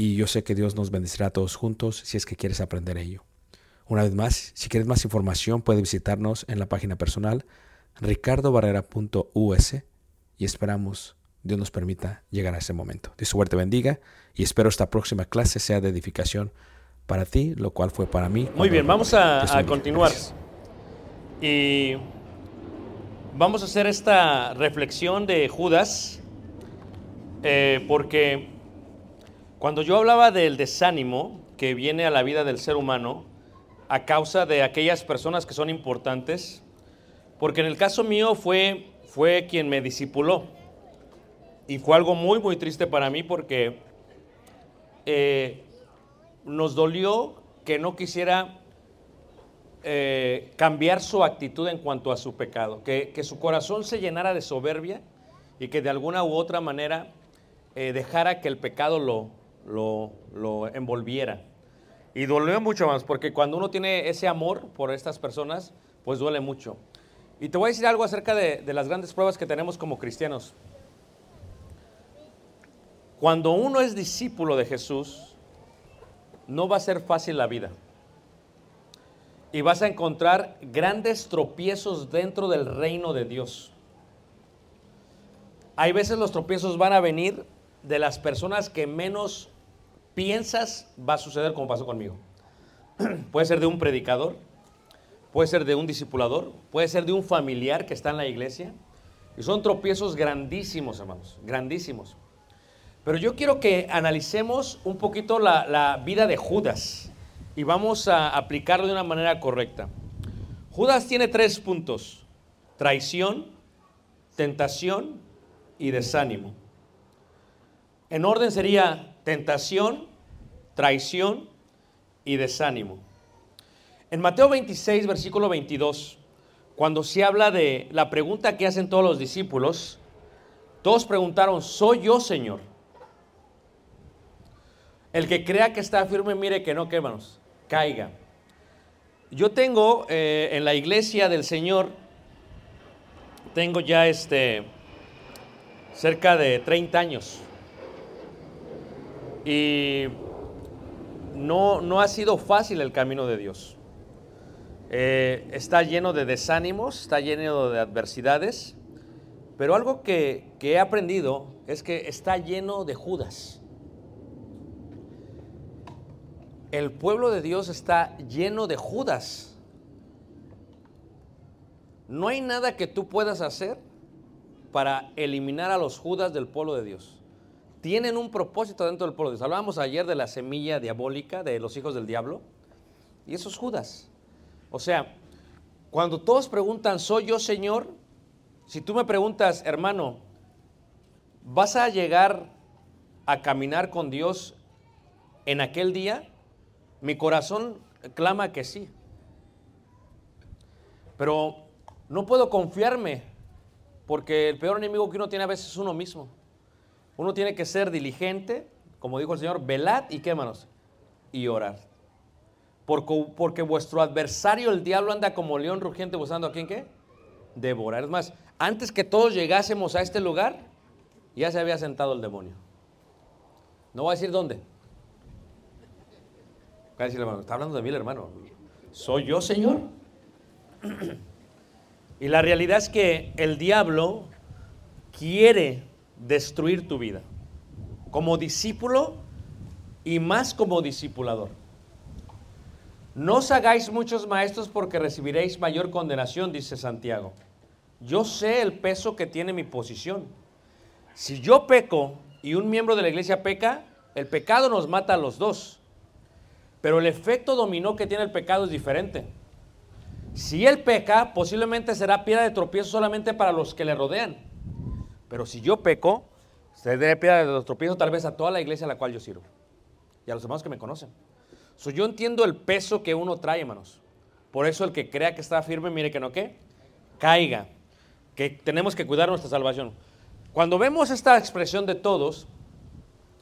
y yo sé que Dios nos bendecirá a todos juntos si es que quieres aprender ello. Una vez más, si quieres más información, puedes visitarnos en la página personal ricardobarrera.us y esperamos Dios nos permita llegar a ese momento. Dios suerte bendiga y espero esta próxima clase sea de edificación para ti, lo cual fue para mí. Muy bien, vamos a, continuar. Gracias. Y vamos a hacer esta reflexión de Judas, eh, porque cuando yo hablaba del desánimo que viene a la vida del ser humano a causa de aquellas personas que son importantes, porque en el caso mío fue, fue quien me discipuló. Y fue algo muy, muy triste para mí porque eh, nos dolió que no quisiera eh, cambiar su actitud en cuanto a su pecado, que, que su corazón se llenara de soberbia y que de alguna u otra manera eh, dejara que el pecado lo, lo, lo envolviera. Y dolió mucho más, porque cuando uno tiene ese amor por estas personas, pues duele mucho. Y te voy a decir algo acerca de, de las grandes pruebas que tenemos como cristianos. Cuando uno es discípulo de Jesús, no va a ser fácil la vida. Y vas a encontrar grandes tropiezos dentro del reino de Dios. Hay veces los tropiezos van a venir de las personas que menos piensas va a suceder como pasó conmigo. puede ser de un predicador, puede ser de un discipulador, puede ser de un familiar que está en la iglesia. Y son tropiezos grandísimos, hermanos, grandísimos. Pero yo quiero que analicemos un poquito la, la vida de Judas y vamos a aplicarlo de una manera correcta. Judas tiene tres puntos, traición, tentación y desánimo. En orden sería tentación, traición y desánimo. En Mateo 26, versículo 22, cuando se habla de la pregunta que hacen todos los discípulos, todos preguntaron, ¿soy yo, Señor? El que crea que está firme, mire que no, que hermanos, caiga. Yo tengo eh, en la iglesia del Señor, tengo ya este, cerca de 30 años. Y no, no ha sido fácil el camino de Dios. Eh, está lleno de desánimos, está lleno de adversidades, pero algo que, que he aprendido es que está lleno de Judas. El pueblo de Dios está lleno de Judas. No hay nada que tú puedas hacer para eliminar a los Judas del pueblo de Dios. Tienen un propósito dentro del pueblo de Dios. Hablábamos ayer de la semilla diabólica de los hijos del diablo. Y esos Judas. O sea, cuando todos preguntan, ¿soy yo Señor? Si tú me preguntas, hermano, ¿vas a llegar a caminar con Dios en aquel día? Mi corazón clama que sí. Pero no puedo confiarme porque el peor enemigo que uno tiene a veces es uno mismo. Uno tiene que ser diligente, como dijo el Señor, velad y quémanos y orar. Porque, porque vuestro adversario, el diablo, anda como león rugiente buscando a quién qué? Devorar. Es más, antes que todos llegásemos a este lugar, ya se había sentado el demonio. No voy a decir dónde. Voy a decir, hermano, está hablando de mí el hermano. ¿Soy yo, Señor? Y la realidad es que el diablo quiere destruir tu vida como discípulo y más como discipulador. No os hagáis muchos maestros porque recibiréis mayor condenación, dice Santiago. Yo sé el peso que tiene mi posición. Si yo peco y un miembro de la iglesia peca, el pecado nos mata a los dos. Pero el efecto dominó que tiene el pecado es diferente. Si él peca, posiblemente será piedra de tropiezo solamente para los que le rodean. Pero si yo peco, seré piedra de tropiezo tal vez a toda la iglesia a la cual yo sirvo. Y a los hermanos que me conocen. So, yo entiendo el peso que uno trae, hermanos. Por eso el que crea que está firme, mire que no que caiga. Que tenemos que cuidar nuestra salvación. Cuando vemos esta expresión de todos,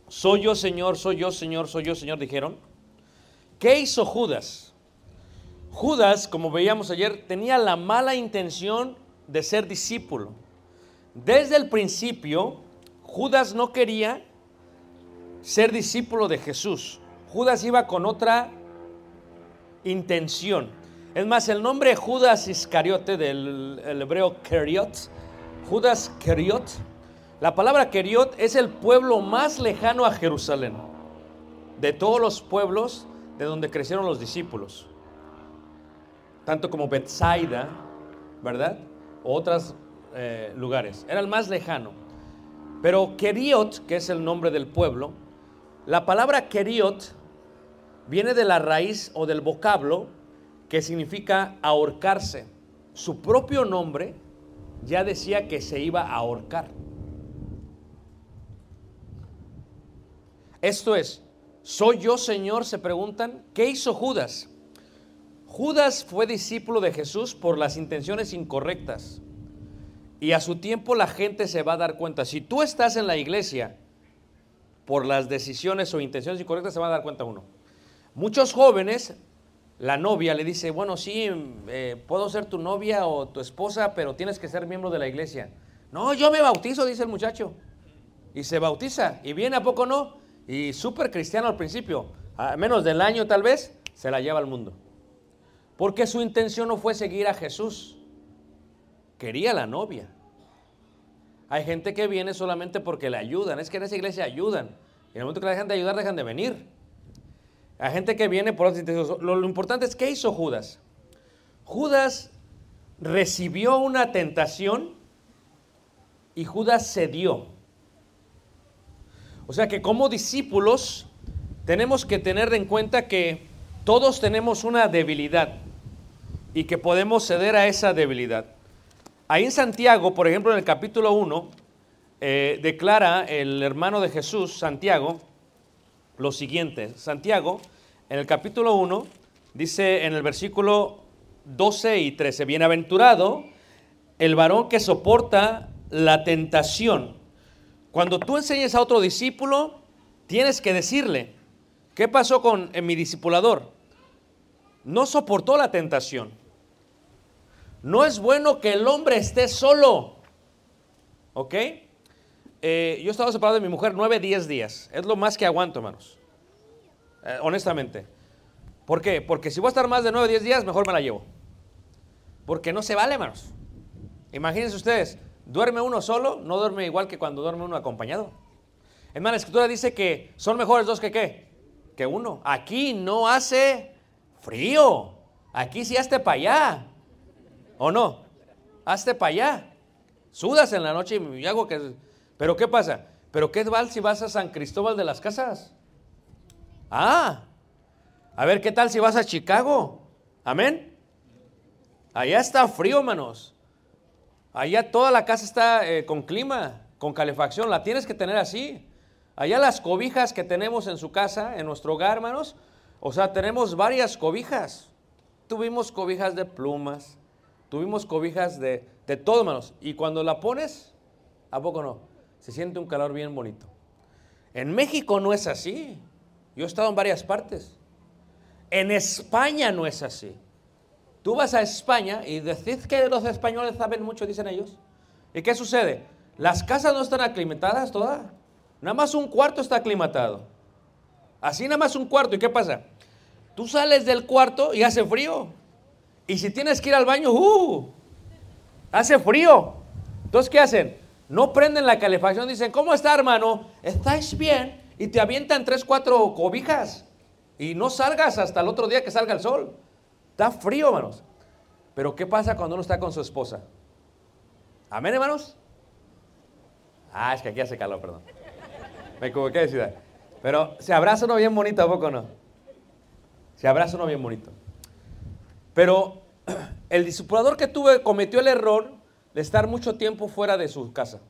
soy yo Señor, soy yo Señor, soy yo Señor, dijeron. ¿Qué hizo Judas? Judas, como veíamos ayer, tenía la mala intención de ser discípulo. Desde el principio, Judas no quería ser discípulo de Jesús. Judas iba con otra intención. Es más, el nombre Judas Iscariote del el hebreo Keriot, Judas Keriot, la palabra Keriot es el pueblo más lejano a Jerusalén, de todos los pueblos de donde crecieron los discípulos tanto como Bethsaida, ¿verdad? O otros eh, lugares. Era el más lejano. Pero Keriot, que es el nombre del pueblo, la palabra Keriot viene de la raíz o del vocablo que significa ahorcarse. Su propio nombre ya decía que se iba a ahorcar. Esto es, ¿soy yo Señor? Se preguntan. ¿Qué hizo Judas? Judas fue discípulo de Jesús por las intenciones incorrectas. Y a su tiempo la gente se va a dar cuenta. Si tú estás en la iglesia por las decisiones o intenciones incorrectas, se va a dar cuenta uno. Muchos jóvenes, la novia le dice, bueno, sí, eh, puedo ser tu novia o tu esposa, pero tienes que ser miembro de la iglesia. No, yo me bautizo, dice el muchacho. Y se bautiza. Y viene a poco no. Y súper cristiano al principio. A menos del año tal vez, se la lleva al mundo. Porque su intención no fue seguir a Jesús. Quería la novia. Hay gente que viene solamente porque le ayudan. Es que en esa iglesia ayudan. Y en el momento que la dejan de ayudar, dejan de venir. Hay gente que viene por otros. Lo, lo importante es qué hizo Judas. Judas recibió una tentación y Judas cedió. O sea que como discípulos tenemos que tener en cuenta que todos tenemos una debilidad y que podemos ceder a esa debilidad. Ahí en Santiago, por ejemplo, en el capítulo 1, eh, declara el hermano de Jesús, Santiago, lo siguiente. Santiago, en el capítulo 1, dice en el versículo 12 y 13, bienaventurado el varón que soporta la tentación. Cuando tú enseñes a otro discípulo, tienes que decirle, ¿qué pasó con en mi discipulador? No soportó la tentación. No es bueno que el hombre esté solo. ¿Ok? Eh, yo he estado separado de mi mujer 9, 10 días. Es lo más que aguanto, hermanos. Eh, honestamente. ¿Por qué? Porque si voy a estar más de 9, 10 días, mejor me la llevo. Porque no se vale, hermanos. Imagínense ustedes, duerme uno solo, no duerme igual que cuando duerme uno acompañado. Más, la escritura dice que son mejores dos que qué? Que uno. Aquí no hace frío. Aquí sí hazte para allá. ¿O no? Hazte para allá. Sudas en la noche y hago que... Pero ¿qué pasa? ¿Pero qué tal si vas a San Cristóbal de las Casas? Ah, a ver, ¿qué tal si vas a Chicago? Amén. Allá está frío, hermanos. Allá toda la casa está eh, con clima, con calefacción. La tienes que tener así. Allá las cobijas que tenemos en su casa, en nuestro hogar, hermanos. O sea, tenemos varias cobijas. Tuvimos cobijas de plumas. Tuvimos cobijas de, de todo, hermanos. Y cuando la pones, ¿a poco no? Se siente un calor bien bonito. En México no es así. Yo he estado en varias partes. En España no es así. Tú vas a España y decís que los españoles saben mucho, dicen ellos. ¿Y qué sucede? Las casas no están aclimatadas todas. Nada más un cuarto está aclimatado. Así nada más un cuarto. ¿Y qué pasa? Tú sales del cuarto y hace frío. Y si tienes que ir al baño, ¡uh! Hace frío. Entonces, ¿qué hacen? No prenden la calefacción. Dicen, ¿cómo está, hermano? ¿Estáis bien? Y te avientan tres, cuatro cobijas. Y no salgas hasta el otro día que salga el sol. Está frío, hermanos. Pero ¿qué pasa cuando uno está con su esposa? ¿Amén, hermanos? Ah, es que aquí hace calor, perdón. Me equivoqué de ciudad. Pero se abraza uno bien bonito, ¿a poco no? Se abraza uno bien bonito. Pero el discipulador que tuve cometió el error de estar mucho tiempo fuera de su casa.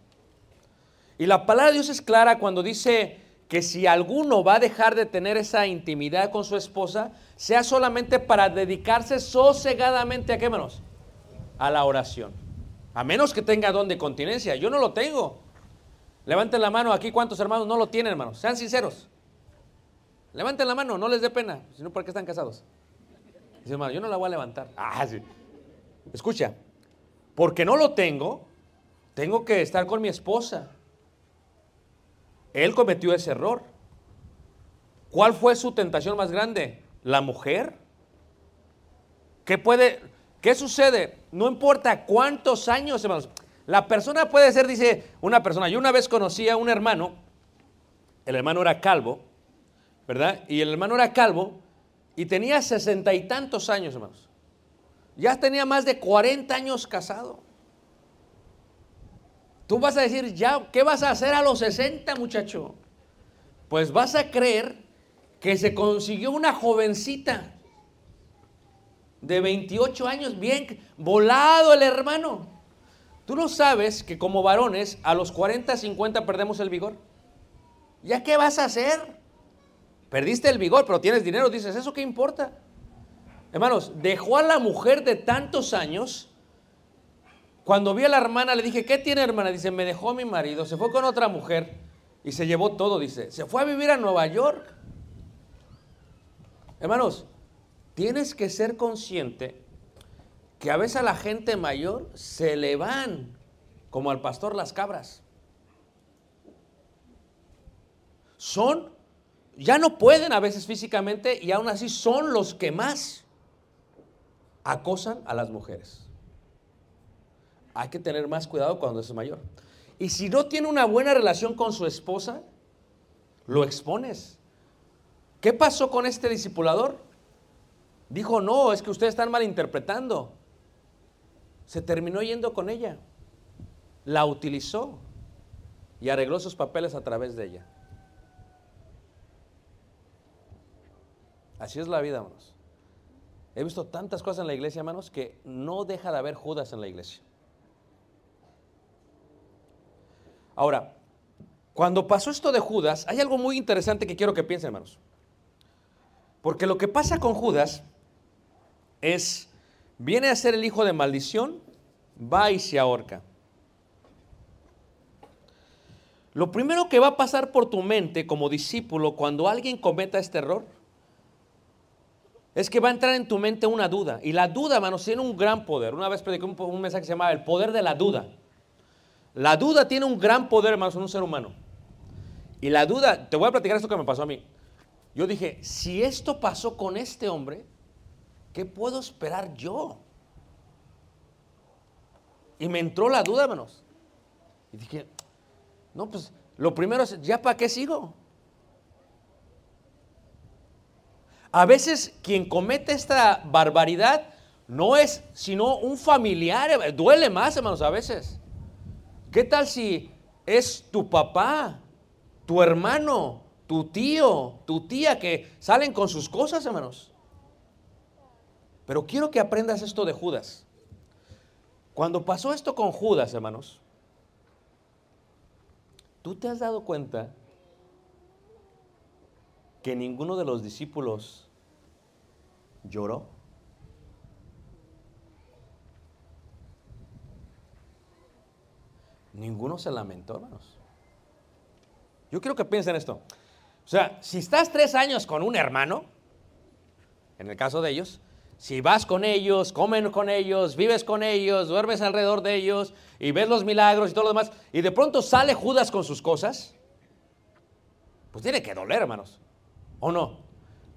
Y la palabra de Dios es clara cuando dice que si alguno va a dejar de tener esa intimidad con su esposa, sea solamente para dedicarse sosegadamente a qué menos? A la oración. A menos que tenga don de continencia. Yo no lo tengo. Levanten la mano aquí, ¿cuántos hermanos no lo tienen, hermanos? Sean sinceros. Levanten la mano, no les dé pena, sino porque están casados. Dice, hermano, yo no la voy a levantar. Ah, sí. Escucha, porque no lo tengo, tengo que estar con mi esposa. Él cometió ese error. ¿Cuál fue su tentación más grande? ¿La mujer? ¿Qué puede, qué sucede? No importa cuántos años, hermanos. La persona puede ser, dice una persona. Yo una vez conocí a un hermano, el hermano era calvo, ¿verdad? Y el hermano era calvo y tenía sesenta y tantos años, hermanos. Ya tenía más de 40 años casado. Tú vas a decir, ya, ¿qué vas a hacer a los 60, muchacho? Pues vas a creer que se consiguió una jovencita de 28 años, bien volado el hermano. Tú no sabes que como varones a los 40, 50 perdemos el vigor. ¿Ya qué vas a hacer? Perdiste el vigor, pero tienes dinero, dices, ¿eso qué importa? Hermanos, dejó a la mujer de tantos años cuando vi a la hermana, le dije, ¿qué tiene hermana? Dice, me dejó mi marido, se fue con otra mujer y se llevó todo, dice. Se fue a vivir a Nueva York. Hermanos, tienes que ser consciente que a veces a la gente mayor se le van, como al pastor las cabras. Son, ya no pueden a veces físicamente y aún así son los que más acosan a las mujeres hay que tener más cuidado cuando es mayor. Y si no tiene una buena relación con su esposa, lo expones. ¿Qué pasó con este discipulador? Dijo, no, es que ustedes están malinterpretando. Se terminó yendo con ella. La utilizó y arregló sus papeles a través de ella. Así es la vida, hermanos. He visto tantas cosas en la iglesia, hermanos, que no deja de haber Judas en la iglesia. Ahora, cuando pasó esto de Judas, hay algo muy interesante que quiero que piensen, hermanos. Porque lo que pasa con Judas es, viene a ser el hijo de maldición, va y se ahorca. Lo primero que va a pasar por tu mente como discípulo cuando alguien cometa este error es que va a entrar en tu mente una duda. Y la duda, hermanos, tiene un gran poder. Una vez prediqué un, un mensaje que se llamaba El poder de la duda. La duda tiene un gran poder, hermanos, en un ser humano. Y la duda, te voy a platicar esto que me pasó a mí. Yo dije, si esto pasó con este hombre, ¿qué puedo esperar yo? Y me entró la duda, hermanos. Y dije, no, pues lo primero es, ¿ya para qué sigo? A veces quien comete esta barbaridad no es sino un familiar, duele más, hermanos, a veces. ¿Qué tal si es tu papá, tu hermano, tu tío, tu tía que salen con sus cosas, hermanos? Pero quiero que aprendas esto de Judas. Cuando pasó esto con Judas, hermanos, ¿tú te has dado cuenta que ninguno de los discípulos lloró? Ninguno se lamentó, hermanos. Yo quiero que piensen esto. O sea, si estás tres años con un hermano, en el caso de ellos, si vas con ellos, comen con ellos, vives con ellos, duermes alrededor de ellos y ves los milagros y todo lo demás, y de pronto sale Judas con sus cosas, pues tiene que doler, hermanos. ¿O no?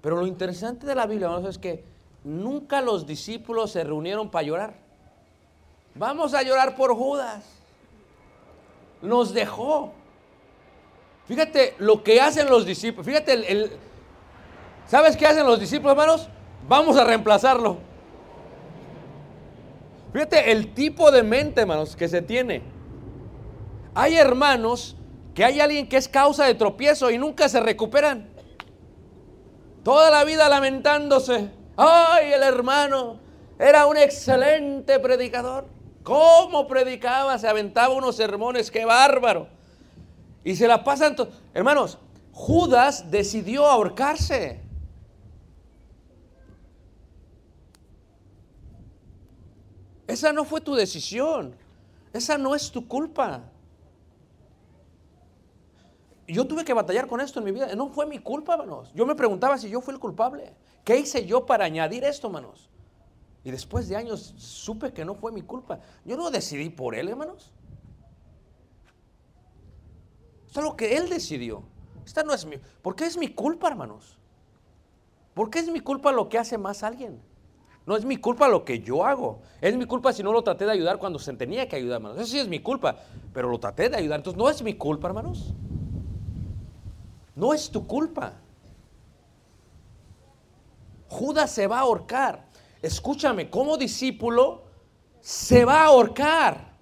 Pero lo interesante de la Biblia, hermanos, es que nunca los discípulos se reunieron para llorar. Vamos a llorar por Judas. Nos dejó. Fíjate lo que hacen los discípulos. Fíjate el, el- ¿Sabes qué hacen los discípulos, hermanos? Vamos a reemplazarlo. Fíjate el tipo de mente, hermanos, que se tiene. Hay hermanos que hay alguien que es causa de tropiezo y nunca se recuperan. Toda la vida lamentándose. Ay, el hermano era un excelente predicador. ¿Cómo predicaba? Se aventaba unos sermones, qué bárbaro. Y se la pasan. to- Hermanos, Judas decidió ahorcarse. Esa no fue tu decisión. Esa no es tu culpa. Yo tuve que batallar con esto en mi vida. No fue mi culpa, hermanos. Yo me preguntaba si yo fui el culpable. ¿Qué hice yo para añadir esto, hermanos? Y después de años supe que no fue mi culpa. Yo no decidí por él, hermanos. Es algo que él decidió. Esta no es mi. ¿Por qué es mi culpa, hermanos? ¿Por qué es mi culpa lo que hace más alguien? No es mi culpa lo que yo hago. Es mi culpa si no lo traté de ayudar cuando se tenía que ayudar, hermanos. Eso sí es mi culpa. Pero lo traté de ayudar. Entonces no es mi culpa, hermanos. No es tu culpa. Judas se va a ahorcar. Escúchame, como discípulo se va a ahorcar.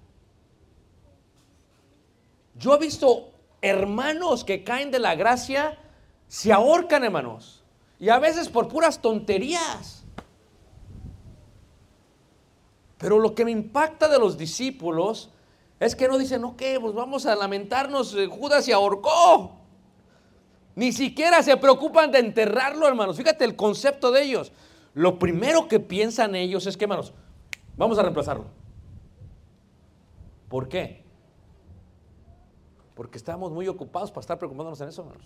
Yo he visto hermanos que caen de la gracia, se ahorcan, hermanos. Y a veces por puras tonterías. Pero lo que me impacta de los discípulos es que no dicen, ok, pues vamos a lamentarnos, eh, Judas se ahorcó. Ni siquiera se preocupan de enterrarlo, hermanos. Fíjate el concepto de ellos. Lo primero que piensan ellos es que, hermanos, vamos a reemplazarlo. ¿Por qué? Porque estamos muy ocupados para estar preocupándonos en eso, hermanos.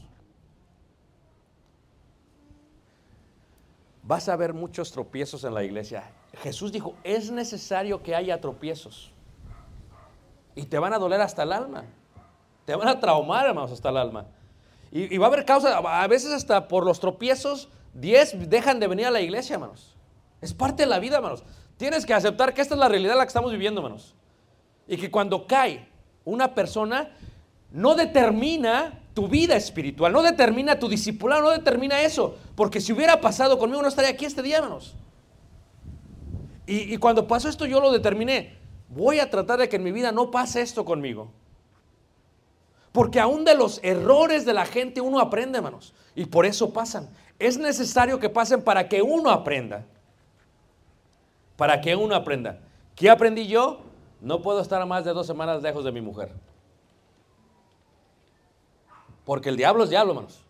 Vas a ver muchos tropiezos en la iglesia. Jesús dijo, es necesario que haya tropiezos. Y te van a doler hasta el alma. Te van a traumar, hermanos, hasta el alma. Y, va a haber causa, a veces hasta por los tropiezos, 10 dejan de venir a la iglesia, hermanos. Es parte de la vida, hermanos. Tienes que aceptar que esta es la realidad en la que estamos viviendo, hermanos. Y que cuando cae una persona, no determina tu vida espiritual, no determina tu discipulado, no determina eso. Porque si hubiera pasado conmigo, no estaría aquí este día, hermanos. Y, y cuando pasó esto, yo lo determiné. Voy a tratar de que en mi vida no pase esto conmigo. Porque aún de los errores de la gente uno aprende, hermanos. Y por eso pasan. Es necesario que pasen para que uno aprenda. Para que uno aprenda. ¿Qué aprendí yo? No puedo estar más de dos semanas lejos de mi mujer. Porque el diablo es diablo, hermanos.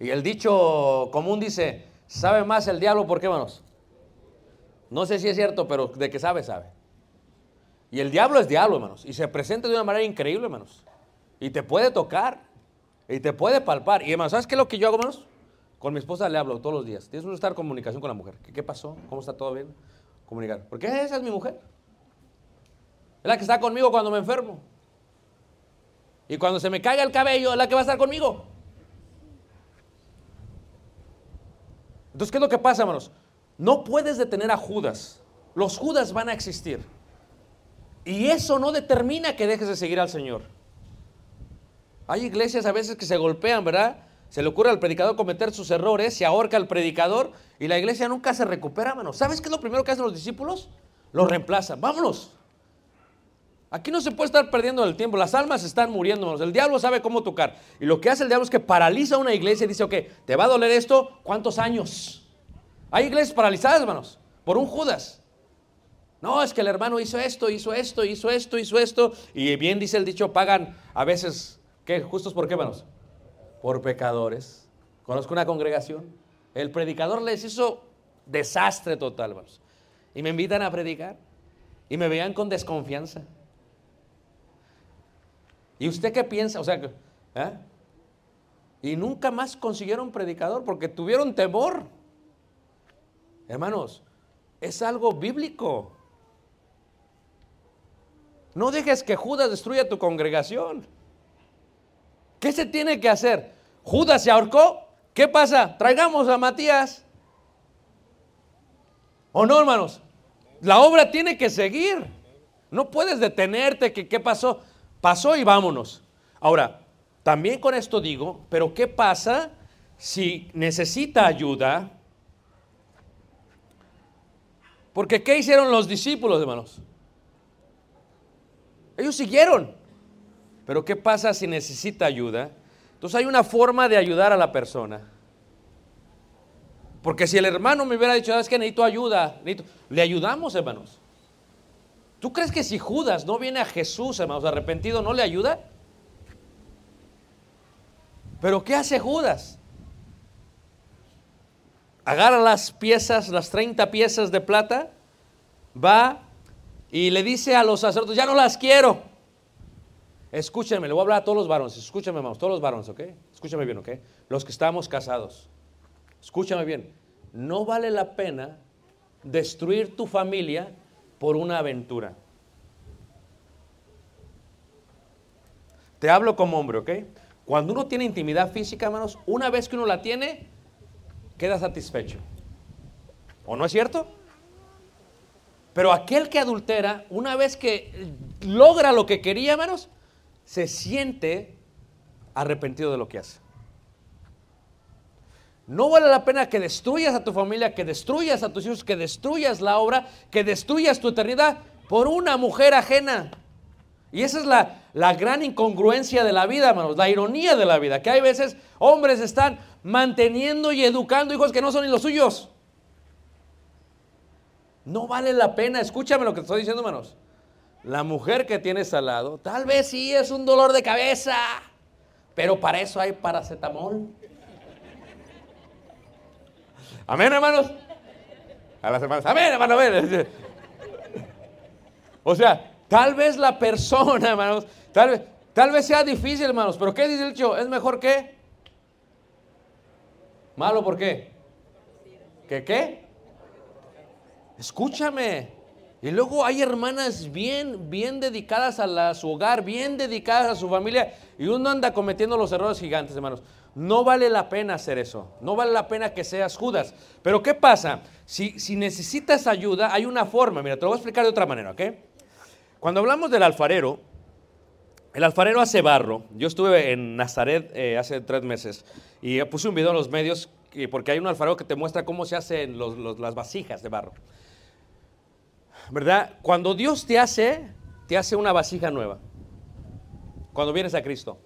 Y el dicho común dice, sabe más el diablo, ¿por qué, hermanos? No sé si es cierto, pero de que sabe, sabe. Y el diablo es diablo, hermanos. Y se presenta de una manera increíble, hermanos. Y te puede tocar. Y te puede palpar. Y hermanos, ¿sabes qué es lo que yo hago, hermanos? Con mi esposa le hablo todos los días. Tienes que estar en comunicación con la mujer. ¿Qué, qué pasó? ¿Cómo está todo bien? Comunicar. Porque esa es mi mujer. Es la que está conmigo cuando me enfermo. Y cuando se me caiga el cabello, es la que va a estar conmigo. Entonces, ¿qué es lo que pasa, hermanos? No puedes detener a Judas. Los Judas van a existir. Y eso no determina que dejes de seguir al Señor. Hay iglesias a veces que se golpean, ¿verdad? Se le ocurre al predicador cometer sus errores, se ahorca al predicador y la iglesia nunca se recupera, hermanos. ¿Sabes qué es lo primero que hacen los discípulos? Lo reemplazan. Vámonos. Aquí no se puede estar perdiendo el tiempo. Las almas están muriendo, hermanos. El diablo sabe cómo tocar. Y lo que hace el diablo es que paraliza una iglesia y dice, ok, ¿te va a doler esto? ¿Cuántos años? Hay iglesias paralizadas, hermanos, por un Judas. No, es que el hermano hizo esto, hizo esto, hizo esto, hizo esto. Y bien dice el dicho, pagan a veces, ¿qué? ¿Justos por qué, hermanos? Por pecadores. Conozco una congregación. El predicador les hizo desastre total, hermanos. Y me invitan a predicar. Y me veían con desconfianza. ¿Y usted qué piensa? O sea, ¿eh? Y nunca más consiguieron predicador porque tuvieron temor. Hermanos, es algo bíblico. No dejes que Judas destruya tu congregación. ¿Qué se tiene que hacer? Judas se ahorcó. ¿Qué pasa? Traigamos a Matías. ¿O no, hermanos? La obra tiene que seguir. No puedes detenerte. que ¿Qué pasó? Pasó y vámonos. Ahora, también con esto digo, pero ¿qué pasa si necesita ayuda? Porque ¿qué hicieron los discípulos, hermanos? Ellos siguieron. Pero ¿qué pasa si necesita ayuda? Entonces hay una forma de ayudar a la persona. Porque si el hermano me hubiera dicho, es que necesito ayuda, le ayudamos, hermanos. ¿Tú crees que si Judas no viene a Jesús, hermanos, arrepentido, no le ayuda? Pero ¿qué hace Judas? Agarra las piezas, las 30 piezas de plata, va y le dice a los sacerdotes, ya no las quiero. Escúchenme, le voy a hablar a todos los varones, escúchenme, hermanos, todos los varones, ¿ok? Escúchenme bien, ¿ok? Los que estamos casados, escúchame bien, no vale la pena destruir tu familia por una aventura. Te hablo como hombre, ¿ok? Cuando uno tiene intimidad física, hermanos, una vez que uno la tiene, queda satisfecho. ¿O no es cierto? Pero aquel que adultera, una vez que logra lo que quería, hermanos, se siente arrepentido de lo que hace. No vale la pena que destruyas a tu familia, que destruyas a tus hijos, que destruyas la obra, que destruyas tu eternidad por una mujer ajena. Y esa es la, la, gran incongruencia de la vida, hermanos, la ironía de la vida, que hay veces hombres están manteniendo y educando hijos que no son ni los suyos. No vale la pena, escúchame lo que te estoy diciendo, hermanos. La mujer que tienes al lado, tal vez sí es un dolor de cabeza, pero para eso hay paracetamol. Amén, hermanos. A las hermanas, amén, hermano. O sea, tal vez la persona, hermanos, tal vez, tal vez sea difícil, hermanos, pero ¿qué dice el dicho? ¿Es mejor que? ¿Malo por? ¿Qué qué? Escúchame. Y luego hay hermanas bien, bien dedicadas a, su hogar, bien dedicadas a su familia, y uno anda cometiendo los errores gigantes, hermanos. No vale la pena hacer eso. No vale la pena que seas Judas. Pero ¿qué pasa? Si, si necesitas ayuda, hay una forma. Mira, te lo voy a explicar de otra manera, ¿ok? Cuando hablamos del alfarero, El alfarero hace barro. Yo estuve en Nazaret eh, hace tres meses y puse un video en los medios que- porque hay un alfarero que te muestra cómo se hacen las vasijas de barro. ¿Verdad? Cuando Dios te hace, te hace una vasija nueva. Cuando vienes a Cristo.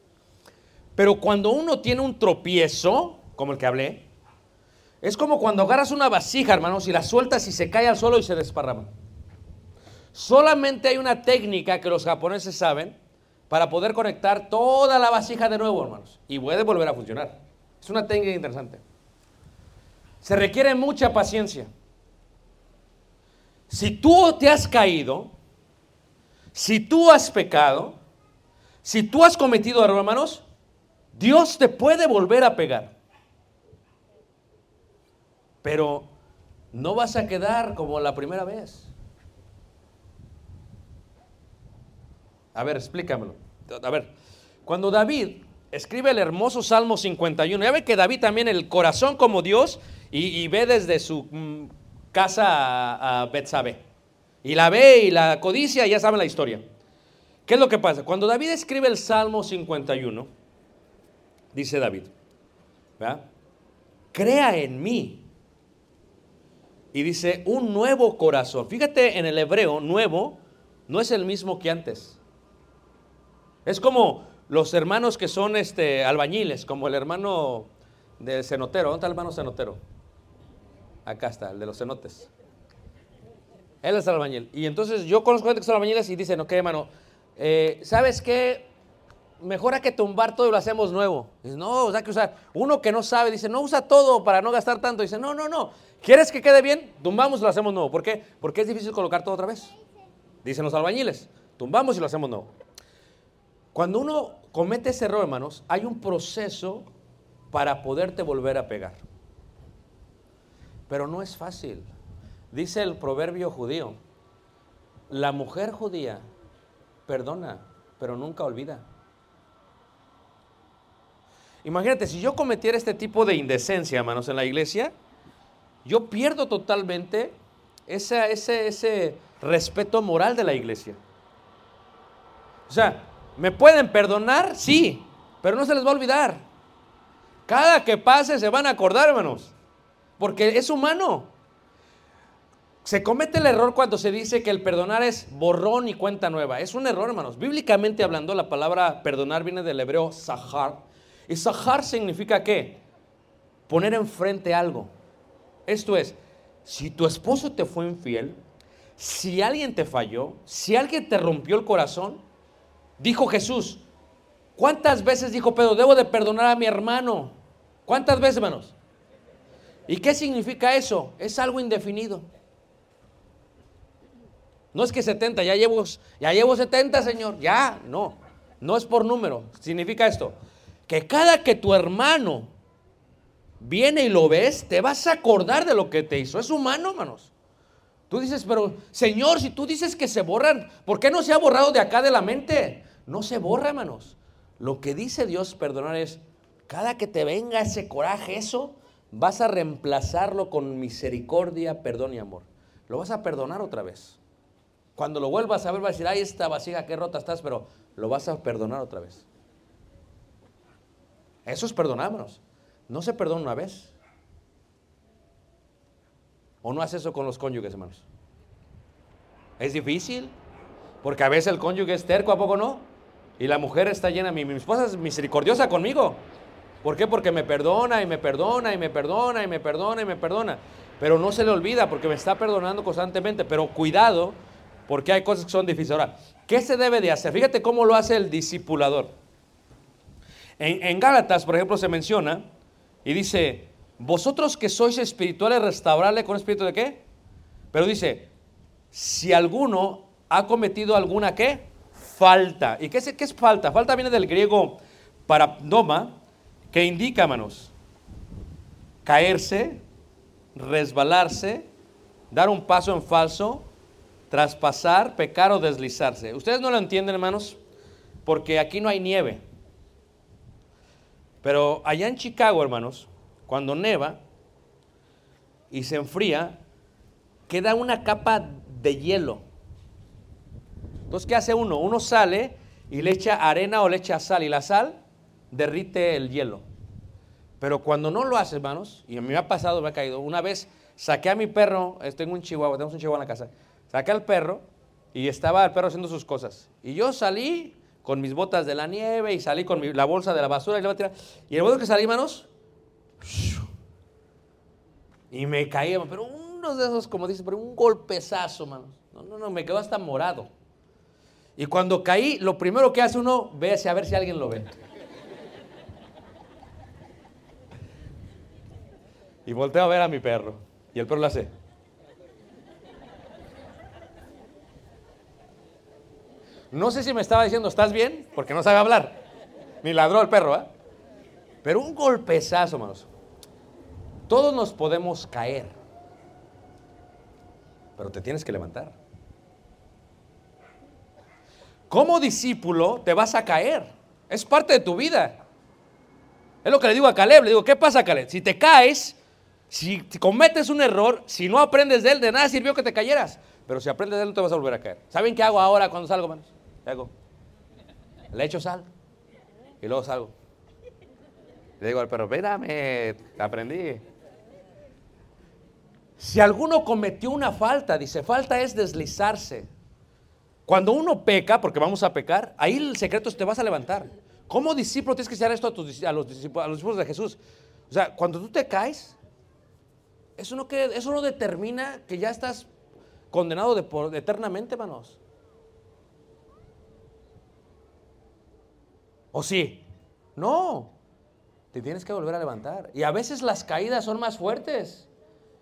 Pero cuando uno tiene un tropiezo, como el que hablé, es como cuando agarras una vasija, hermanos, y la sueltas y se cae al suelo y se desparrama. Solamente hay una técnica que los japoneses saben para poder conectar toda la vasija de nuevo, hermanos. Y puede volver a funcionar. Es una técnica interesante. Se requiere mucha paciencia. Si tú te has caído, si tú has pecado, si tú has cometido hermanos, Dios te puede volver a pegar. Pero no vas a quedar como la primera vez. A ver, explícamelo. A ver, cuando David escribe el hermoso Salmo 51, ya ve que David también el corazón como Dios y, y ve desde su mm, casa a, a. Y la ve y la codicia ya saben la historia. ¿Qué es lo que pasa? Cuando David escribe el Salmo 51, dice David, crea en mí. Y dice, un nuevo corazón. Fíjate en el hebreo, nuevo no es el mismo que antes. Es como los hermanos que son este, albañiles, como el hermano del cenotero. ¿Dónde está el hermano cenotero? Acá está, el de los cenotes. Él es albañil. Y entonces yo conozco gente que son albañiles y dicen, ok, hermano, eh, ¿sabes qué? Mejor que tumbar todo y lo hacemos nuevo. Dice, no, o sea que usar. Uno que no sabe dice, no usa todo para no gastar tanto. Dice, no, no, no. ¿Quieres que quede bien? Tumbamos y lo hacemos nuevo. ¿Por qué? Porque es difícil colocar todo otra vez. Dicen los albañiles. Tumbamos y lo hacemos nuevo. Cuando uno comete ese error, hermanos, hay un proceso para poderte volver a pegar. Pero no es fácil. Dice el proverbio judío, la mujer judía perdona, pero nunca olvida. Imagínate, si yo cometiera este tipo de indecencia, hermanos, en la iglesia, yo pierdo totalmente ese, ese, ese respeto moral de la iglesia. O sea, ¿me pueden perdonar? Sí, pero no se les va a olvidar. Cada que pase se van a acordar, hermanos, porque es humano. Se comete el error cuando se dice que el perdonar es borrón y cuenta nueva. Es un error, hermanos. Bíblicamente hablando, la palabra perdonar viene del hebreo sahar. Y sahar significa qué? Poner enfrente algo. Esto es, si tu esposo te fue infiel, si alguien te falló, si alguien te rompió el corazón, dijo Jesús, ¿cuántas veces dijo Pedro, debo de perdonar a mi hermano? ¿Cuántas veces, hermanos? ¿Y qué significa eso? Es algo indefinido. No es que 70, ya llevo, ya llevo 70, Señor. Ya, no. No es por número. Significa esto. Que cada que tu hermano viene y lo ves, te vas a acordar de lo que te hizo. Es humano, hermanos. Tú dices, pero Señor, si tú dices que se borran, ¿por qué no se ha borrado de acá de la mente? No se borra, hermanos. Lo que dice Dios perdonar es, cada que te venga ese coraje, eso, vas a reemplazarlo con misericordia, perdón y amor. Lo vas a perdonar otra vez. Cuando lo vuelvas a ver, vas a decir, ay, esta vasija, qué rota estás, pero lo vas a perdonar otra vez. Eso es perdonarnos. No se perdona una vez. ¿O no hace eso con los cónyuges, hermanos? Es difícil, porque a veces el cónyuge es terco, ¿a poco no? Y la mujer está llena, mi, mi esposa es misericordiosa conmigo. ¿Por qué? Porque me perdona y me perdona y me perdona y me perdona y me perdona. Pero no se le olvida porque me está perdonando constantemente. Pero cuidado, porque hay cosas que son difíciles. Ahora, ¿qué se debe de hacer? Fíjate cómo lo hace el discipulador. En, Gálatas, por ejemplo, se menciona y dice, vosotros que sois espirituales, restaurarle con espíritu de qué? Pero dice, si alguno ha cometido alguna qué? Falta. ¿Y qué es, qué es falta? Falta viene del griego parapnoma, que indica, hermanos, caerse, resbalarse, dar un paso en falso, traspasar, pecar o deslizarse. ¿Ustedes no lo entienden, hermanos? Porque aquí no hay nieve. Pero allá en Chicago, hermanos, cuando neva y se enfría, queda una capa de hielo. Entonces, ¿qué hace uno? Uno sale y le echa arena o le echa sal y la sal derrite el hielo. Pero cuando no lo hace, hermanos, y a mí me ha pasado, me ha caído, una vez saqué a mi perro, eh, tengo un chihuahua, tenemos un chihuahua en la casa, saqué al perro y estaba el perro haciendo sus cosas. Y yo salí con mis botas de la nieve y salí con la bolsa de la basura y le iba a tirar. Y el momento que salí, hermanos, y me caí, pero uno de esos, como dice, pero un golpezazo, hermanos. No, no, no, me quedó hasta morado. Y cuando caí, lo primero que hace uno, ve a ver si alguien lo ve. Y volteo a ver a mi perro. Y el perro lo hace. No sé si me estaba diciendo, ¿estás bien? Porque no sabe hablar. Ni ladró el perro, ¿ah? Pero un golpezazo, hermanos. Todos nos podemos caer. Pero te tienes que levantar. Como discípulo te vas a caer. Es parte de tu vida. Es lo que le digo a Caleb. Le digo, ¿qué pasa, Caleb? Si te caes, si cometes un error, si no aprendes de él, de nada sirvió que te cayeras. Pero si aprendes de él, no te vas a volver a caer. ¿Saben qué hago ahora cuando salgo, manos? ¿Qué hago? Le echo sal. Y luego salgo. Le digo al perro, espérame, aprendí. Si alguno cometió una falta, dice, falta es deslizarse. Cuando uno peca, porque vamos a pecar, ahí el secreto es te vas a levantar. Como discípulo tienes que hacer esto a, tus a los, discípulos, a los discípulos de Jesús. O sea, cuando tú te caes, eso no, que, eso no determina que ya estás condenado de por, eternamente, hermanos. ¿O sí? No. Te tienes que volver a levantar. Y a veces las caídas son más fuertes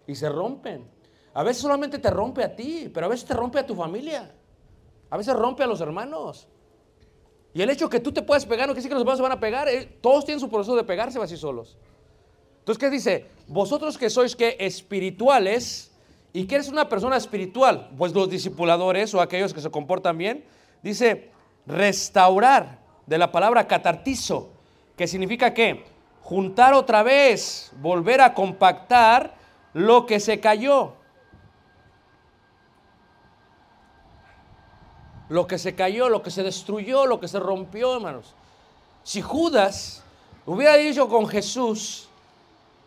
y se rompen. A veces solamente te rompe a ti, pero a veces te rompe a tu familia. A veces rompe a los hermanos. Y el hecho que tú te puedas pegar no quiere decir que los hermanos se van a pegar. eh, Todos tienen su proceso de pegarse así solos. Entonces, ¿qué dice? Vosotros que sois que espirituales, ¿y qué eres una persona espiritual? Pues los discipuladores o aquellos que se comportan bien. Dice, restaurar, de la palabra catartizo, que significa qué? Juntar otra vez, volver a compactar lo que se cayó. Lo que se cayó, lo que se destruyó, lo que se rompió, hermanos. Si Judas hubiera dicho con Jesús,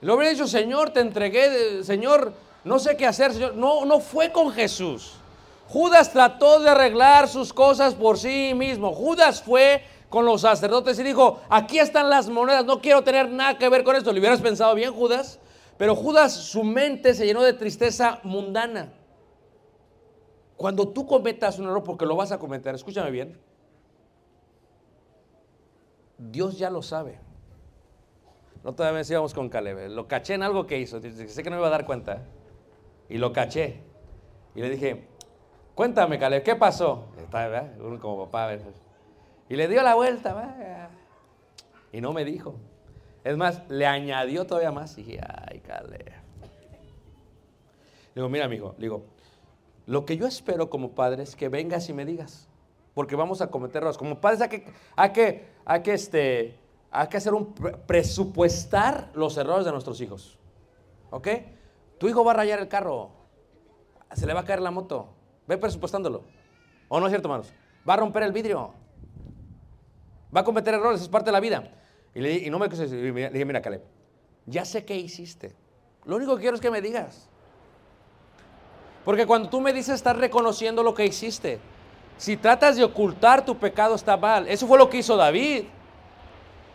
le hubiera dicho, Señor, te entregué, Señor, no sé qué hacer, Señor. No, no fue con Jesús. Judas trató de arreglar sus cosas por sí mismo. Judas fue con los sacerdotes y dijo, aquí están las monedas, no quiero tener nada que ver con esto. ¿Le hubieras pensado bien, Judas? Pero Judas, su mente se llenó de tristeza mundana. Cuando tú cometas un error, porque lo vas a cometer, escúchame bien, Dios ya lo sabe. No todavía íbamos con Caleb. Lo caché en algo que hizo. Sé que no me iba a dar cuenta. Y lo caché. Y le dije, cuéntame, Caleb, ¿qué pasó? Está, ¿verdad? Uno como papá. Y le dio la vuelta. Y no me dijo. Es más, le añadió todavía más. Y dije, ay, Caleb. Le digo, mira, amigo, digo, lo que yo espero como padre es que vengas y me digas. Porque vamos a cometer errores. Como padres hay que, hay que, hay que, este, hay que hacer un pre- presupuestar los errores de nuestros hijos. ¿Ok? Tu hijo va a rayar el carro. Se le va a caer la moto. Ve presupuestándolo. ¿O no es cierto, hermanos? Va a romper el vidrio. Va a cometer errores, es parte de la vida. Y, le, y no me le dije, mira, Caleb, ya sé qué hiciste. Lo único que quiero es que me digas. Porque cuando tú me dices, estás reconociendo lo que hiciste. Si tratas de ocultar tu pecado, está mal. Eso fue lo que hizo David.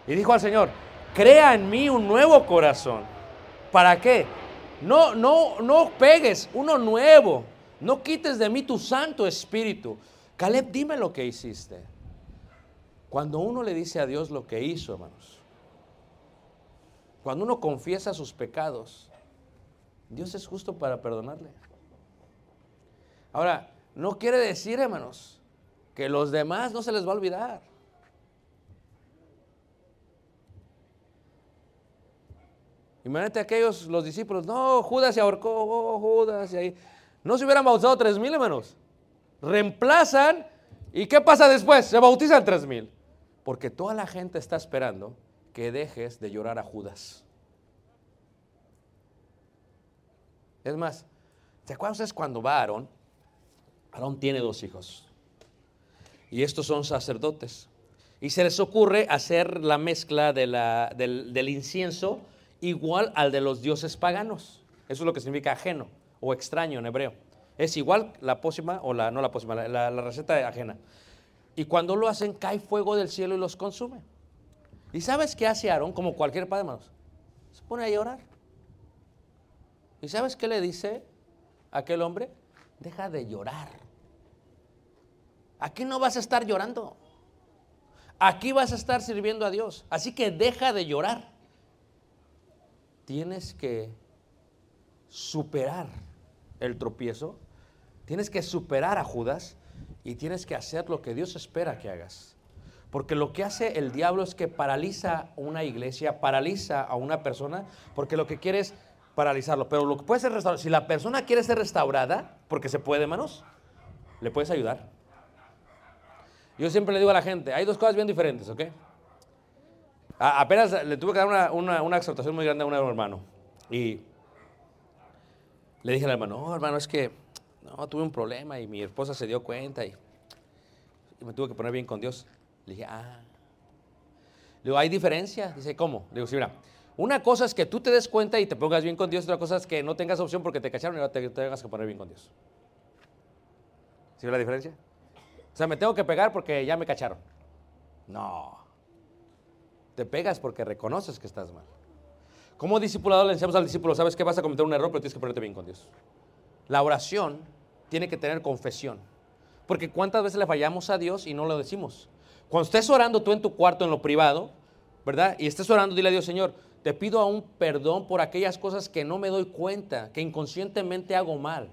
Y dijo al Señor, crea en mí un nuevo corazón. ¿Para qué? No, no, no pegues uno nuevo. No quites de mí tu santo espíritu. Caleb, dime lo que hiciste. Cuando uno le dice a Dios lo que hizo, hermanos, cuando uno confiesa sus pecados, Dios es justo para perdonarle. Ahora, no quiere decir, hermanos, que los demás no se les va a olvidar. Imagínate aquellos, los discípulos, no, Judas se ahorcó, oh, Judas, y ahí. No se hubieran bautizado tres mil, hermanos. Reemplazan, ¿y qué pasa después? Se bautizan tres mil. Porque toda la gente está esperando que dejes de llorar a Judas. Es más, ¿se acuerdan ustedes cuando va Aarón? Aarón tiene dos hijos. y estos son sacerdotes. Y se les ocurre hacer la mezcla de la- del, del incienso igual al de los dioses paganos. Eso es lo que significa ajeno o extraño en hebreo. Es igual la pócima, o la, no la pócima, la, la- la receta ajena. Y cuando lo hacen, cae fuego del cielo y los consume. ¿Y sabes qué hace Aarón? Como cualquier padre, hermanos. Se pone a llorar. ¿Y sabes qué le dice a aquel hombre? Deja de llorar. Aquí no vas a estar llorando. Aquí vas a estar sirviendo a Dios. Así que deja de llorar. Tienes que superar el tropiezo. Tienes que superar a Judas y tienes que hacer lo que Dios espera que hagas. Porque lo que hace el diablo es que paraliza una iglesia, paraliza a una persona, porque lo que quiere es paralizarlo. Pero lo que puede ser restaurado, si la persona quiere ser restaurada, porque se puede, hermanos, le puedes ayudar. Yo siempre le digo a la gente, hay dos cosas bien diferentes, ¿ok? Apenas le tuve que dar una, una, exhortación muy grande a un hermano. Y le dije al hermano, no, hermano, es que no, tuve un problema y mi esposa se dio cuenta y, y me tuve que poner bien con Dios. Le dije, ah. Le digo, ¿hay diferencia? Dice, ¿cómo? Le digo, sí, mira, una cosa es que tú te des cuenta y te pongas bien con Dios, otra cosa es que no tengas opción porque te cacharon y ahora te, te tengas que poner bien con Dios. ¿Sí ve la diferencia? O sea, me tengo que pegar porque ya me cacharon. No. Te pegas porque reconoces que estás mal. Como discipulador le enseñamos al discípulo, sabes que vas a cometer un error, pero tienes que ponerte bien con Dios. La oración tiene que tener confesión. Porque cuántas veces le fallamos a Dios y no lo decimos. Cuando estés orando tú en tu cuarto, en lo privado, ¿verdad? Y estés orando, dile a Dios, Señor, te pido aún perdón por aquellas cosas que no me doy cuenta, que inconscientemente hago mal.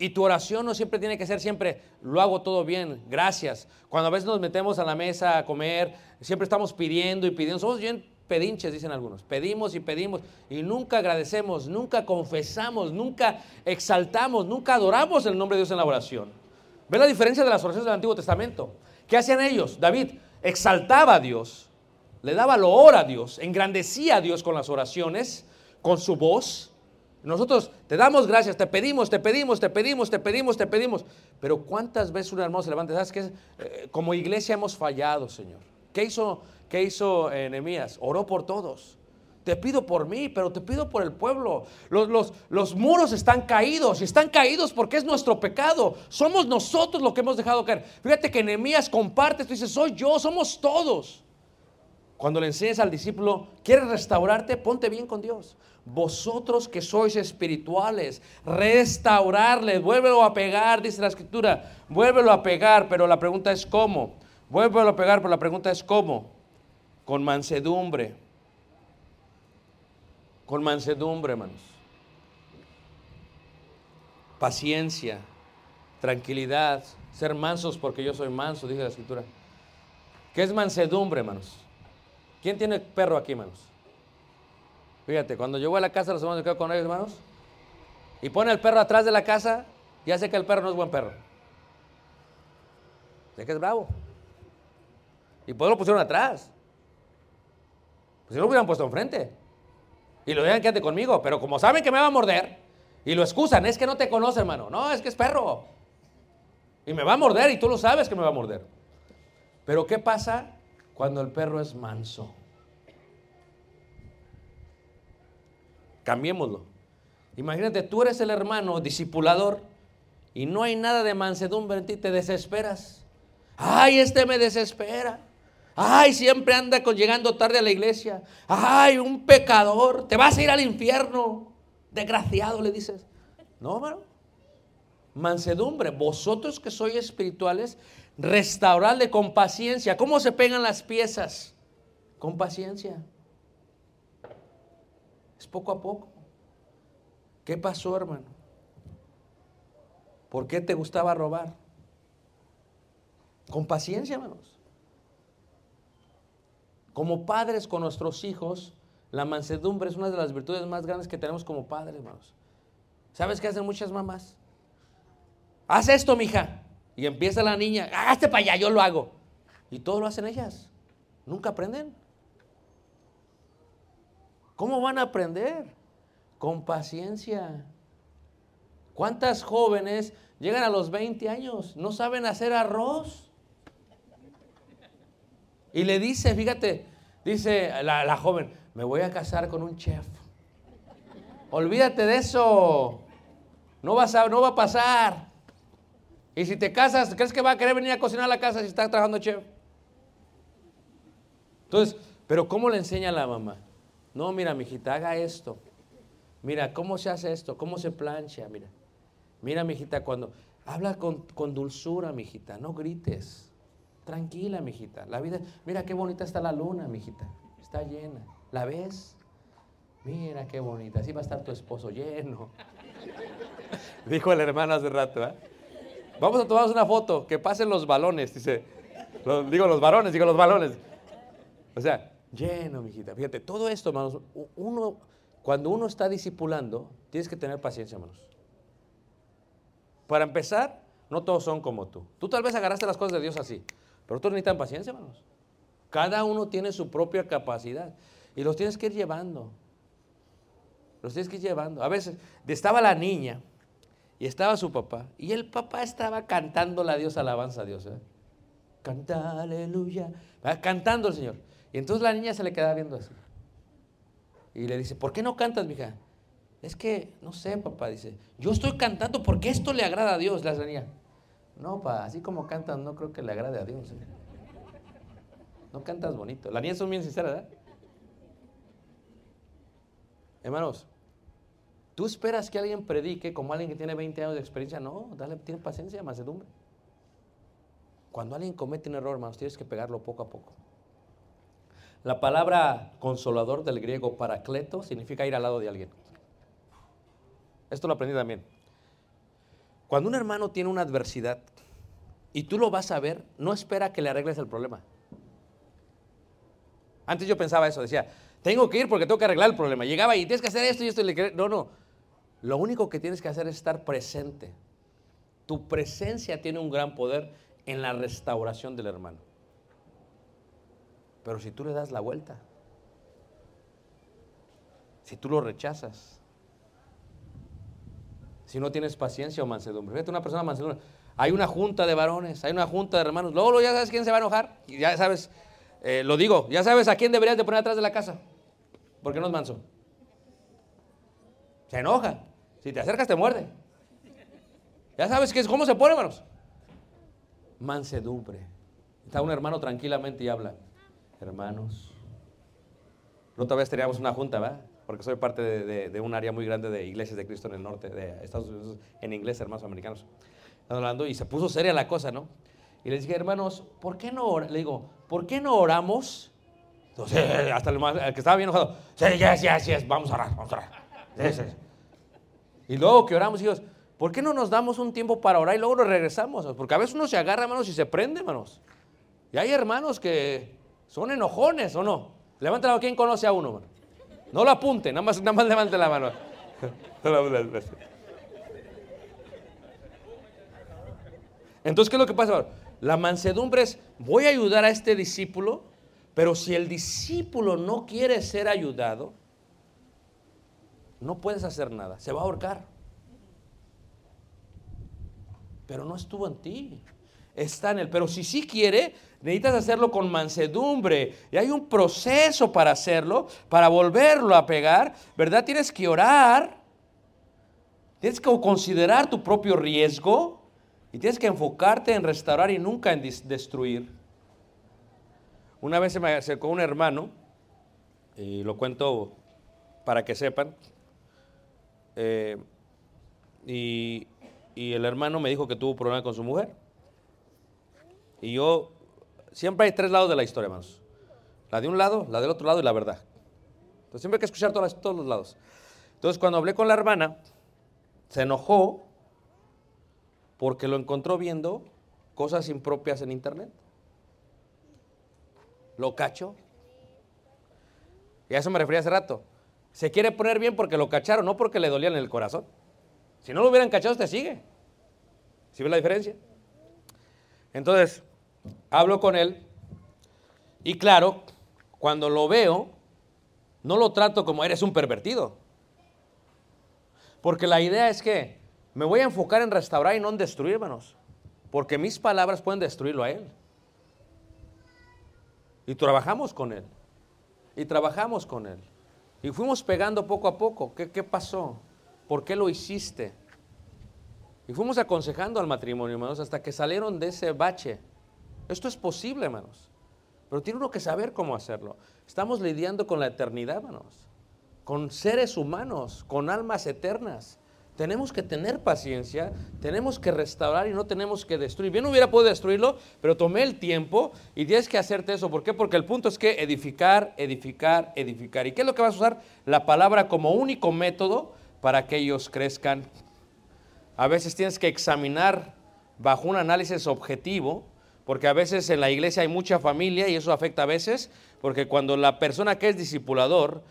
Y tu oración no siempre tiene que ser siempre, lo hago todo bien, gracias. Cuando a veces nos metemos a la mesa a comer, siempre estamos pidiendo y pidiendo. Somos bien pedinches, dicen algunos. Pedimos y pedimos y nunca agradecemos, nunca confesamos, nunca exaltamos, nunca adoramos el nombre de Dios en la oración. ¿Ve la diferencia de las oraciones del Antiguo Testamento? ¿Qué hacían ellos? David exaltaba a Dios, le daba loor a Dios, engrandecía a Dios con las oraciones, con su voz. Nosotros te damos gracias, te pedimos, te pedimos, te pedimos, te pedimos, te pedimos. Pero ¿cuántas veces un hermano se levanta? ¿Sabes qué? Eh, como iglesia hemos fallado, Señor. ¿Qué hizo, qué hizo eh, Nehemías? Oró por todos. Te pido por mí, pero te pido por el pueblo. Los, los, los muros están caídos y están caídos porque es nuestro pecado. Somos nosotros los que hemos dejado caer. Fíjate que Nehemías comparte esto y dice, soy yo, somos todos. Cuando le enseñes al discípulo, ¿quieres restaurarte? Ponte bien con Dios. Vosotros que sois espirituales, restaurarle, vuélvelo a pegar, dice la escritura, vuélvelo a pegar, pero la pregunta es cómo. Vuélvelo a pegar, pero la pregunta es cómo. Con mansedumbre. Con mansedumbre, hermanos. Paciencia, tranquilidad, ser mansos porque yo soy manso, dice la escritura. ¿Qué es mansedumbre, hermanos? ¿Quién tiene perro aquí, hermanos? Fíjate, cuando voy a la casa, los hermanos me quedo con ellos, hermanos, y pone el perro atrás de la casa, ya sé que el perro no es buen perro. Sé que es bravo. Y pues lo pusieron atrás. Pues si no lo hubieran puesto enfrente. Y lo dejan que conmigo. Pero como saben que me va a morder, y lo excusan, es que no te conoce, hermano. No, es que es perro. Y me va a morder, y tú lo sabes que me va a morder. Pero ¿qué pasa cuando el perro es manso? Cambiémoslo. Imagínate, tú eres el hermano discipulador y no hay nada de mansedumbre en ti, te desesperas. Ay, este me desespera. Ay, siempre anda con llegando tarde a la iglesia. Ay, un pecador, te vas a ir al infierno. Desgraciado, le dices. No, hermano. Mansedumbre, vosotros que sois espirituales, restaurarle con paciencia. ¿Cómo se pegan las piezas? Con paciencia. Es poco a poco. ¿Qué pasó, hermano? ¿Por qué te gustaba robar? Con paciencia, hermanos. Como padres con nuestros hijos, la mansedumbre es una de las virtudes más grandes que tenemos como padres, hermanos. ¿Sabes qué hacen muchas mamás? Haz esto, mija. Y empieza la niña, hazte para allá, yo lo hago. Y todo lo hacen ellas. Nunca aprenden. ¿Cómo van a aprender? Con paciencia. ¿Cuántas jóvenes llegan a los 20 años? No saben hacer arroz. Y le dice, fíjate, dice la, la joven, me voy a casar con un chef. Olvídate de eso. No, vas a, no va a pasar. Y si te casas, ¿crees que va a querer venir a cocinar a la casa si está trabajando chef? Entonces, pero ¿cómo le enseña la mamá? No, mira, mijita, haga esto. Mira, ¿cómo se hace esto? ¿Cómo se plancha? Mira, mira, mijita, cuando habla con, con dulzura, mijita, no grites. Tranquila, mijita. La vida, mira qué bonita está la luna, mijita. Está llena. ¿La ves? Mira qué bonita. Así va a estar tu esposo lleno. Dijo el hermano hace rato, ¿eh? Vamos a tomarnos una foto, que pasen los balones, dice. Digo los varones, digo los balones. O sea, lleno, mijita. Fíjate, todo esto, hermanos, uno, cuando uno está discipulando, tienes que tener paciencia, hermanos. Para empezar, no todos son como tú. Tú tal vez agarraste las cosas de Dios así, pero otros necesitan paciencia, hermanos. Cada uno tiene su propia capacidad y los tienes que ir llevando. Los tienes que ir llevando. A veces estaba la niña y estaba su papá y el papá estaba cantándole a Dios, alabanza a Dios. ¿eh? Canta, aleluya. Va Cantando el Señor. Y entonces la niña se le queda viendo así. Y le dice, ¿por qué no cantas, mija? Es que, no sé, papá, dice, yo estoy cantando porque esto le agrada a Dios, la niña. No, pa, así como cantan, no creo que le agrade a Dios. ¿eh? No cantas bonito. Las niñas son bien sinceras, ¿verdad? Hermanos, ¿tú esperas que alguien predique como alguien que tiene 20 años de experiencia? No, dale, tiene paciencia, mansedumbre. Cuando alguien comete un error, hermanos, tienes que pegarlo poco a poco. La palabra consolador del griego paracleto significa ir al lado de alguien. Esto lo aprendí también. Cuando un hermano tiene una adversidad y tú lo vas a ver, no espera que le arregles el problema. Antes yo pensaba eso, decía, tengo que ir porque tengo que arreglar el problema. Llegaba y tienes que hacer esto y esto. Y le No, no. Lo único que tienes que hacer es estar presente. Tu presencia tiene un gran poder en la restauración del hermano. Pero si tú le das la vuelta, si tú lo rechazas, si no tienes paciencia o mansedumbre. Fíjate, una persona mansedumbre. Hay una junta de varones, hay una junta de hermanos. Luego, ya sabes quién se va a enojar. Y ya sabes, eh, lo digo, ya sabes a quién deberías de poner atrás de la casa. Porque no es manso. Se enoja. Si te acercas, te muerde. Ya sabes que es, cómo se pone, hermanos. Mansedumbre. Está un hermano tranquilamente y habla. Hermanos. La otra vez teníamos una junta, ¿verdad? Porque soy parte de, un área muy grande de iglesias de Cristo en el norte de Estados Unidos, en inglés, hermanos americanos. Hablando y se puso seria la cosa, ¿no? Y les dije, hermanos, ¿por qué no ora-?" Le digo, ¿por qué no oramos? Entonces, hasta el que estaba bien enojado, sí, yes, yes, yes, vamos a orar, vamos a orar. Sí, sí. Y luego que oramos, hijos, ¿por qué no nos damos un tiempo para orar y luego nos regresamos? Porque a veces uno se agarra, hermanos, y se prende, hermanos. Y hay hermanos que son enojones, ¿o no? Levanta la mano, ¿quién conoce a uno? mano? No lo apunte, nada más, nada más levante la mano. Entonces, ¿qué es lo que pasa? hermano? La mansedumbre es, voy a ayudar a este discípulo, pero si el discípulo no quiere ser ayudado, no puedes hacer nada, se va a ahorcar. Pero no estuvo en ti, está en él. Pero si sí quiere, necesitas hacerlo con mansedumbre. Y hay un proceso para hacerlo, para volverlo a pegar, ¿verdad? Tienes que orar, tienes que considerar tu propio riesgo y tienes que enfocarte en restaurar y nunca en destruir. Una vez se me acercó un hermano, y lo cuento para que sepan, eh, y, el hermano me dijo que tuvo un problema con su mujer. Y yo, siempre hay tres lados de la historia, hermanos. La de un lado, la del otro lado y la verdad. Entonces siempre hay que escuchar todos los lados. Entonces cuando hablé con la hermana, se enojó porque lo encontró viendo cosas impropias en internet. Lo cachó. Y a eso me refería hace rato. Se quiere poner bien porque lo cacharon, no porque le dolían en el corazón. Si no lo hubieran cachado, te sigue. ¿Sí ves la diferencia? Entonces, hablo con él y claro, cuando lo veo, no lo trato como eres un pervertido. Porque la idea es que me voy a enfocar en restaurar y no en destruir, hermanos. Porque mis palabras pueden destruirlo a él. Y trabajamos con él. Y trabajamos con él. Y fuimos pegando poco a poco. ¿Qué, qué pasó? ¿Por qué lo hiciste? Y fuimos aconsejando al matrimonio, hermanos, hasta que salieron de ese bache. Esto es posible, hermanos. Pero tiene uno que saber cómo hacerlo. Estamos lidiando con la eternidad, hermanos. Con seres humanos, con almas eternas. Tenemos que tener paciencia, tenemos que restaurar y no tenemos que destruir. Bien hubiera podido destruirlo, pero tomé el tiempo y tienes que hacerte eso. ¿Por qué? Porque el punto es que edificar, edificar, edificar. ¿Y qué es lo que vas a usar? La palabra como único método para que ellos crezcan. A veces tienes que examinar bajo un análisis objetivo, porque a veces en la iglesia hay mucha familia y eso afecta a veces, porque cuando la persona que es discipulador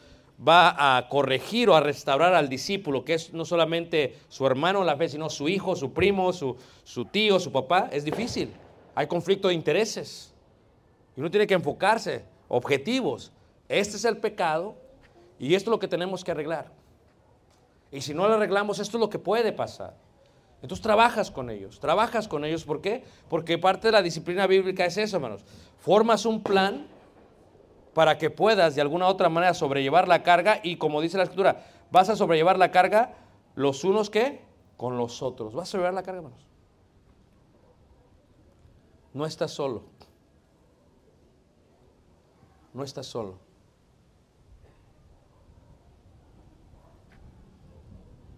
va a corregir o a restaurar al discípulo, que es no solamente su hermano en la fe, sino su hijo, su primo, su, su tío, su papá, es difícil. Hay conflicto de intereses. Y uno tiene que enfocarse, objetivos. Este es el pecado y esto es lo que tenemos que arreglar. Y si no lo arreglamos, esto es lo que puede pasar. Entonces trabajas con ellos, trabajas con ellos. ¿Por qué? Porque parte de la disciplina bíblica es eso, hermanos. Formas un plan para que puedas de alguna u otra manera sobrellevar la carga y como dice la escritura, vas a sobrellevar la carga los unos que con los otros. Vas a sobrellevar la carga, hermanos. No estás solo. No estás solo.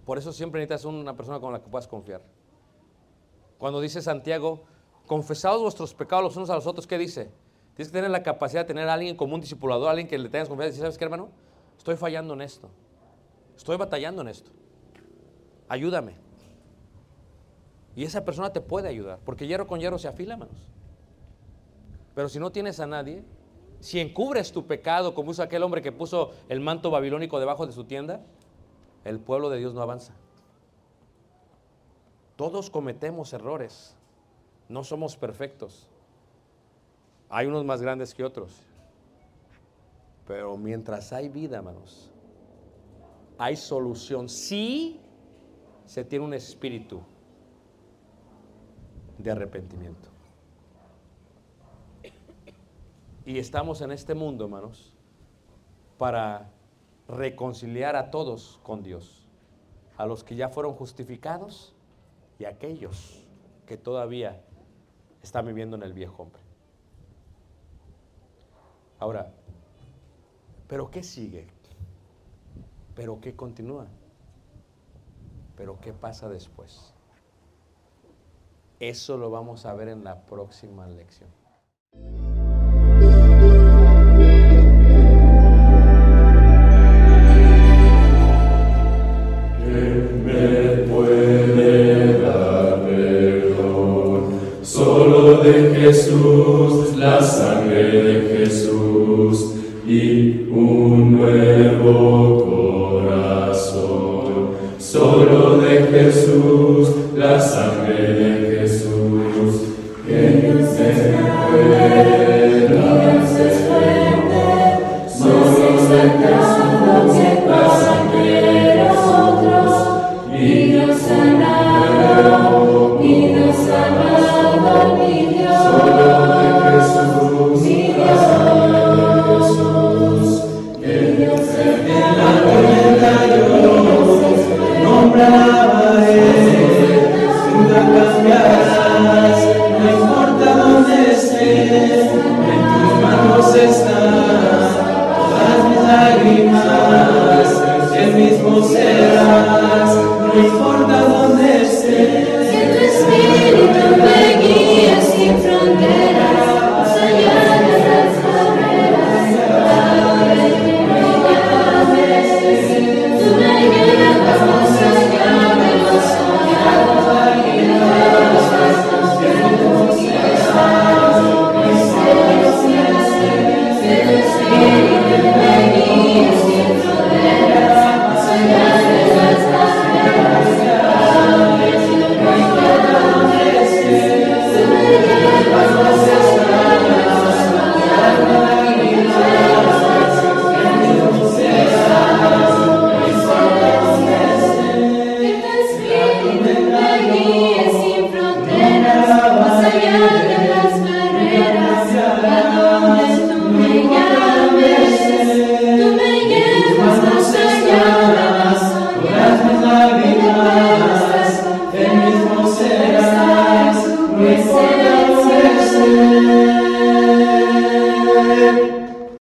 Por eso siempre necesitas una persona con la que puedas confiar. Cuando dice Santiago, confesados vuestros pecados los unos a los otros, ¿qué dice? Tienes que tener la capacidad de tener a alguien como un discipulador, alguien que le tengas confianza y decir, ¿sabes qué, hermano? Estoy fallando en esto. Estoy batallando en esto. Ayúdame. Y esa persona te puede ayudar, porque hierro con hierro se afila, hermanos. Pero si no tienes a nadie, si encubres tu pecado, como hizo aquel hombre que puso el manto babilónico debajo de su tienda, el pueblo de Dios no avanza. Todos cometemos errores, no somos perfectos. Hay unos más grandes que otros. Pero mientras hay vida, hermanos, hay solución. Si se tiene un espíritu de arrepentimiento. Y estamos en este mundo, hermanos, para reconciliar a todos con Dios, a los que ya fueron justificados y a aquellos que todavía están viviendo en el viejo hombre. Ahora, ¿pero qué sigue? ¿Pero qué continúa? ¿Pero qué pasa después? Eso lo vamos a ver en la próxima lección.